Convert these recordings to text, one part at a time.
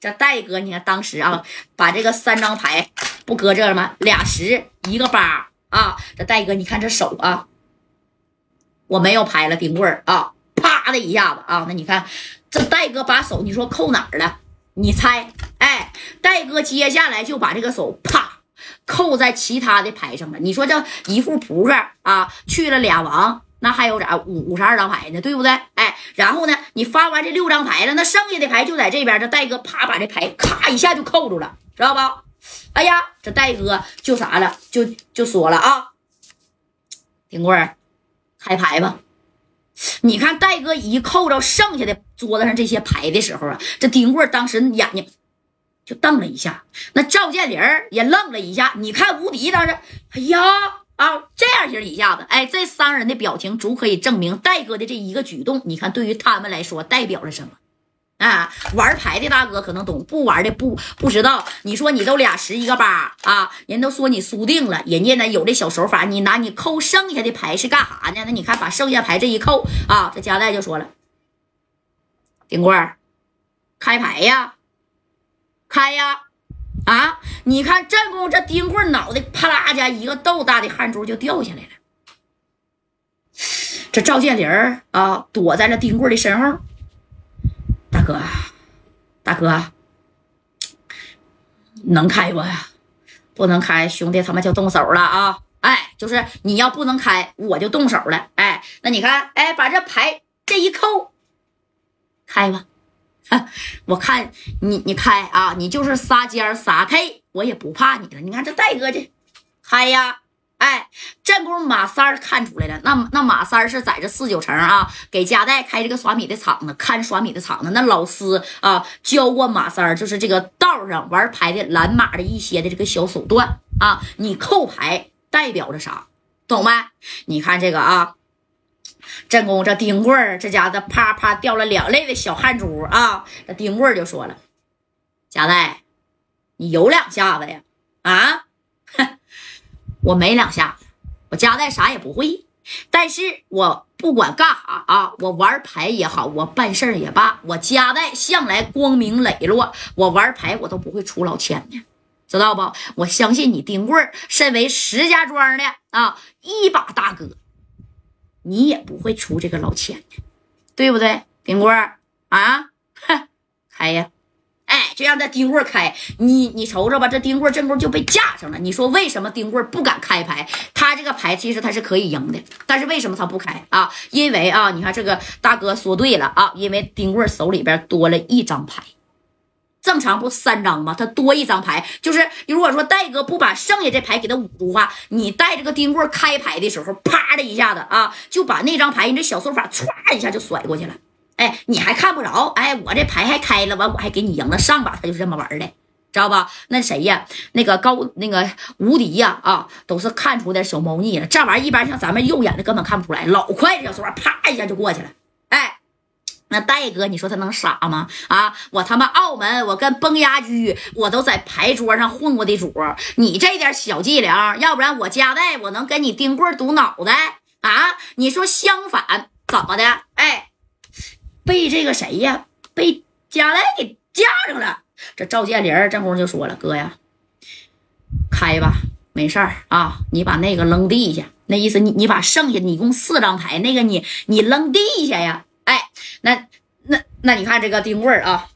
这戴哥，你看当时啊，把这个三张牌不搁这了吗？俩十一个八啊，这戴哥，你看这手啊，我没有牌了，冰棍儿啊，啪的一下子啊，那你看这戴哥把手，你说扣哪儿了？你猜？哎，戴哥接下来就把这个手啪扣在其他的牌上了。你说这一副扑克啊，去了俩王。那还有咋五五十二张牌呢，对不对？哎，然后呢，你发完这六张牌了，那剩下的牌就在这边。这戴哥啪把这牌咔一下就扣住了，知道不？哎呀，这戴哥就啥了，就就说了啊，丁棍儿，开牌吧。你看戴哥一扣着剩下的桌子上这些牌的时候啊，这丁棍儿当时眼睛就瞪了一下，那赵建林也愣了一下。你看吴迪当时，哎呀。啊，这样型一下子，哎，这三人的表情足可以证明戴哥的这一个举动，你看对于他们来说代表了什么？啊，玩牌的大哥可能懂，不玩的不不知道。你说你都俩十一个八啊，人都说你输定了，人家呢有这小手法，你拿你扣剩下的牌是干啥呢？那你看把剩下牌这一扣啊，这加代就说了，丁棍开牌呀，开呀。啊！你看正宫这丁棍脑袋啪啦家一个豆大的汗珠就掉下来了。这赵建林啊，躲在了丁棍的身后。大哥，大哥，能开不？不能开，兄弟他妈就动手了啊！哎，就是你要不能开，我就动手了。哎，那你看，哎，把这牌这一扣，开吧。我看你，你开啊！你就是撒尖撒 K，我也不怕你了。你看这戴哥这开呀！哎，这不马三儿看出来了，那那马三是在这四九城啊，给家代开这个耍米的厂子，看耍米的厂子。那老师啊，教过马三儿，就是这个道上玩牌的拦马的一些的这个小手段啊。你扣牌代表着啥？懂没？你看这个啊。正宫这丁棍儿，这家子啪啪掉了两泪的小汗珠啊！这丁棍儿就说了：“贾代，你有两下子呀？啊，我没两下子，我贾代啥也不会。但是我不管干啥啊，我玩牌也好，我办事儿也罢，我贾代向来光明磊落。我玩牌我都不会出老千的，知道不？我相信你丁棍儿，身为石家庄的啊一把大哥。”你也不会出这个老千的，对不对，丁棍啊？哼，开呀！哎，就让这丁棍开。你你瞅瞅吧，这丁棍儿正宫就被架上了。你说为什么丁棍不敢开牌？他这个牌其实他是可以赢的，但是为什么他不开啊？因为啊，你看这个大哥说对了啊，因为丁棍手里边多了一张牌。正常不三张吗？他多一张牌，就是如果说戴哥不把剩下这牌给他捂住的话，你带这个丁棍开牌的时候，啪的一下子啊，就把那张牌，你这小手法歘一下就甩过去了。哎，你还看不着？哎，我这牌还开了，完我还给你赢了。上把他就是这么玩的，知道吧？那谁呀？那个高那个无敌呀啊，都是看出点小猫腻了。这玩意儿一般像咱们肉眼的根本看不出来，老快，小手法啪一下就过去了。那戴哥，你说他能傻吗？啊，我他妈澳门，我跟崩牙驹，我都在牌桌上混过的主。你这点小伎俩，要不然我加代我能跟你钉棍堵脑袋啊？你说相反怎么的？哎，被这个谁呀？被加代给架上了。这赵建林这功就说了：“哥呀，开吧，没事儿啊，你把那个扔地下，那意思你你把剩下你共四张牌，那个你你扔地下呀。”那那那你看这个丁棍啊，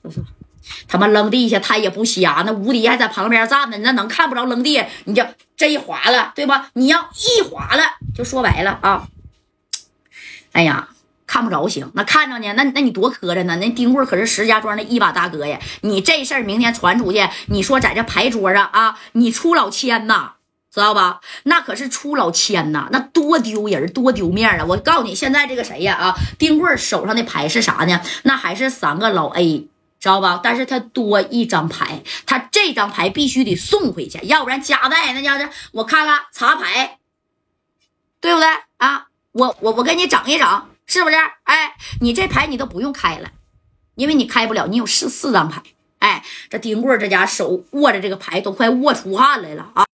他妈扔地下他也不瞎，那吴迪还在旁边站着，那能看不着扔地？你就这一划了，对吧？你要一划了，就说白了啊。哎呀，看不着行，那看着呢，那那你多磕碜呢？那丁棍可是石家庄的一把大哥呀，你这事儿明天传出去，你说在这牌桌上啊，你出老千呐！知道吧？那可是出老千呐，那多丢人，多丢面啊！我告诉你，现在这个谁呀？啊，丁棍手上的牌是啥呢？那还是三个老 A，知道吧？但是他多一张牌，他这张牌必须得送回去，要不然夹带那家子，我看看查牌，对不对啊？我我我给你整一整，是不是？哎，你这牌你都不用开了，因为你开不了，你有四四张牌。哎，这丁棍这家手握着这个牌都快握出汗来了啊！